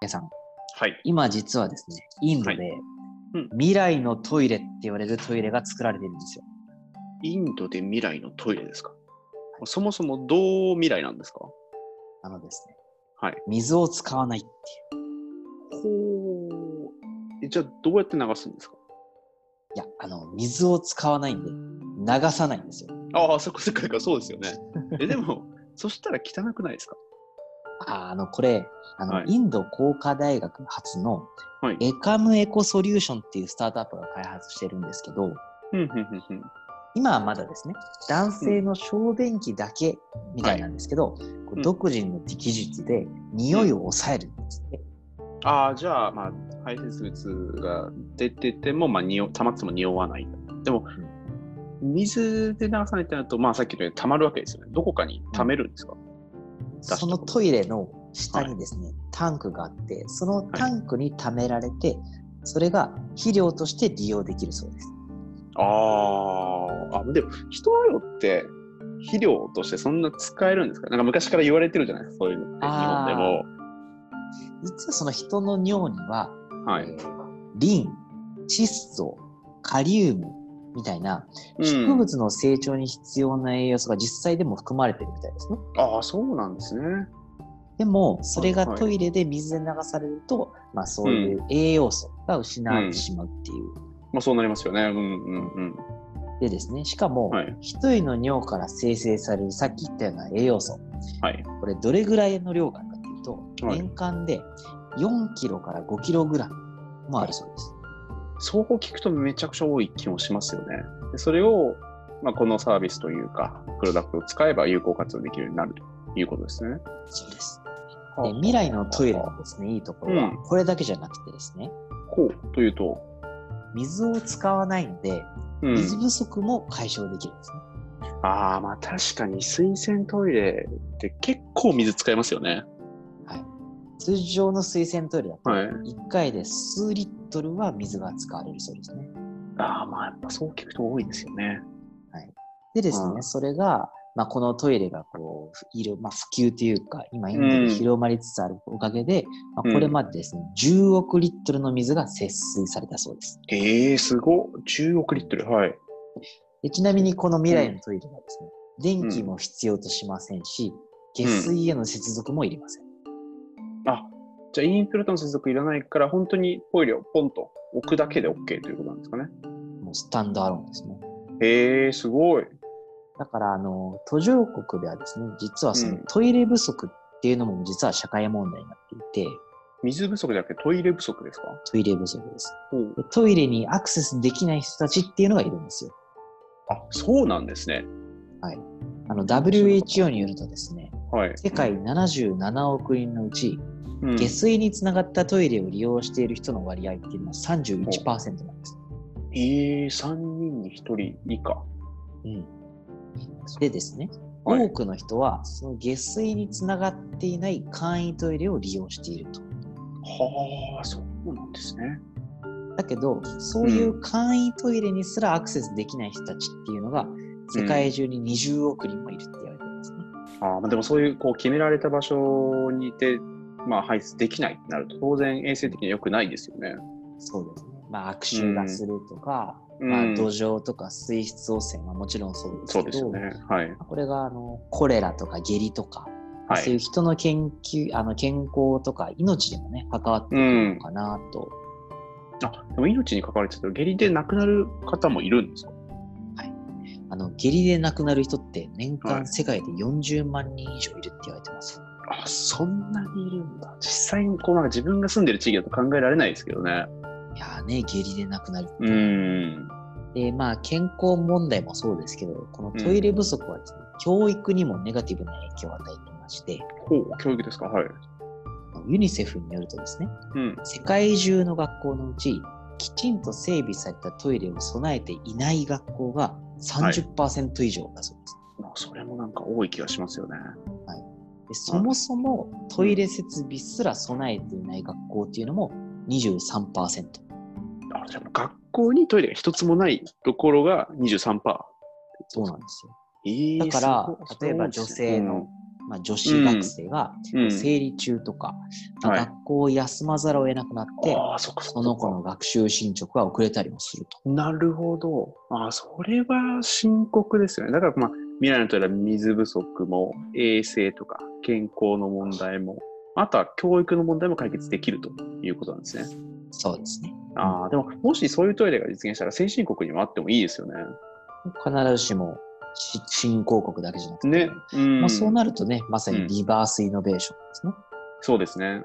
皆さん、はい。今実はですね、インドで、うん未来のトイレって言われるトイレが作られてるんですよ。インドで未来のトイレですか？そもそもどう未来なんですか？あのですね、はい。水を使わないっていう。ほう。えじゃあどうやって流すんですか？いや、あの、水を使わないんで、流さないんですよ。ああ、そこそっかそっか、そうですよね。え、でも、そしたら汚くないですか？ああの、これ、あの、はいインド工科大学発のはい。エカムエコソリューションっていうスタートアップが開発してるんですけど。今はまだですね、男性の小便器だけみたいなんですけど、こううん独自の技術で匂いを抑えるんですね。ああ、じゃあ、まあ、排泄物が出てても、まあ、匂溜まっても匂わない。でも、水で流さないってなると、まあ、さっきのように溜まるわけですよね。どこかに溜めるんですか、出しそのトイレの下にですね、タンクがあって、そのタンクに溜められて、それが肥料として利用できるそうです。あーあ、でも人の尿って肥料としてそんな使えるんですか？なんか昔から言われてるじゃないですか、そういうのって日本でも。実はその人の尿には、はいえ。ーリン、窒素、カリウムみたいなうん植物の成長に必要な栄養素が実際でも含まれてるみたいですね。ああ、そうなんですね。でも、それがはいはいトイレで水で流されると、まあそういう栄養素が失われてしまうっていう。まあそうなりますよね。うんうんうん。でですね、しかも、はい一人の尿から生成されるさっき言ったような栄養素、はい。これどれぐらいの量があるかっていうと、はい年間で4キロから5キログラムもあるそうです。そう聞くとめちゃくちゃ多い気もしますよね。でそれを、まあ、このサービスというか、プロダクトを使えば有効活用できるようになるということですね。そうです。で未来のトイレのですね、いいところはうん、これだけじゃなくてですね、こうというと、水を使わないので、うん、水不足も解消できるんですね。ああ、まあ確かに水洗トイレって結構水使いますよね。はい。通常の水洗トイレだと、はい。1回で数リットルは水が使われるそうですね。ああ、まあやっぱそう聞くと多いですよね。でですね、うんそれが、まあ、このトイレがこう、いる、まあ、普及というか、今インドで広まりつつあるおかげで、まあ、これまでですね、10億リットルの水が節水されたそうです。ええー、すごっ。10億リットル。はい。でちなみにこの未来のトイレはですね、電気も必要としませんし、下水への接続もいりません。あ、じゃあインフラとの接続いらないから、本当にトイレをポンと置くだけで OK ということなんですかね。もうスタンドアローンですね。へえー、すごい。だから、あの、途上国ではですね、実はそのうんトイレ不足っていうのも実は社会問題になっていて、水不足じゃなくてトイレ不足ですか？トイレ不足です。ほうでトイレにアクセスできない人たちっていうのがいるんですよ。あ、そうなんですね。はい。あの、WHO によるとですね、はい。世界77億人のうち、うん下水につながったトイレを利用している人の割合っていうのは31%なんです。えー、3人に1人以下。うん。でですね、はい多くの人は、その下水につながっていない簡易トイレを利用していると。はあ、そうなんですね。だけど、そういう簡易トイレにすらアクセスできない人たちっていうのが、世界中に20億人もいるって言われて。あでもそういうこう決められた場所にいて、まあ、排出できないってなると、当然衛生的には良くないですよね。そうですね。まあ、悪臭がするとか、うんまあ、土壌とか水質汚染はもちろんそうですけど、ですよね。はい。これがあのコレラとか下痢とか、はい。そういう人の研究、あの健康とか命でもね、関わってくるのかなと。あ、でも命に関われてたら下痢で亡くなる方もいるんですか？あの下痢で亡くなる人って年はい間世界で40万人以上いるって言われてます。あ、そんなにいるんだ。実際にこうなんか自分が住んでる地域だと考えられないですけどね。いやーね、下痢で亡くなるって。うーん。で、まあ、健康問題もそうですけど、このトイレ不足はですね、教育にもネガティブな影響を与えていまして、ほう、教育ですか？はい。ユニセフによるとですね、うん。世界中の学校のうち、きちんと整備されたトイレを備えていない学校が30%以上だそうです。まあ、それもなんか多い気がしますよね。でそもそもトイレ設備すら備えていない学校っていうのも23%。あ、じゃあ学校にトイレが一つもないところが23%。そうなんですよ。えーだから例えば女性のまあ、女子学生がうん生理中とか、まあはい学校を休まざるを得なくなって、ああ、その子の学習進捗が遅れたりもすると。なるほど。ああ、それは深刻ですよね。だから、まあ、未来のトイレは水不足も、衛生とか、健康の問題も、あとは教育の問題も解決できるということなんですね。そうですね。ああ、でも、もしそういうトイレが実現したら、先進国にもあってもいいですよね。必ずしもし新興国だけじゃなくて、ね。うん。まあ、そうなるとね、まさにリバースイノベーションですね。そうですね。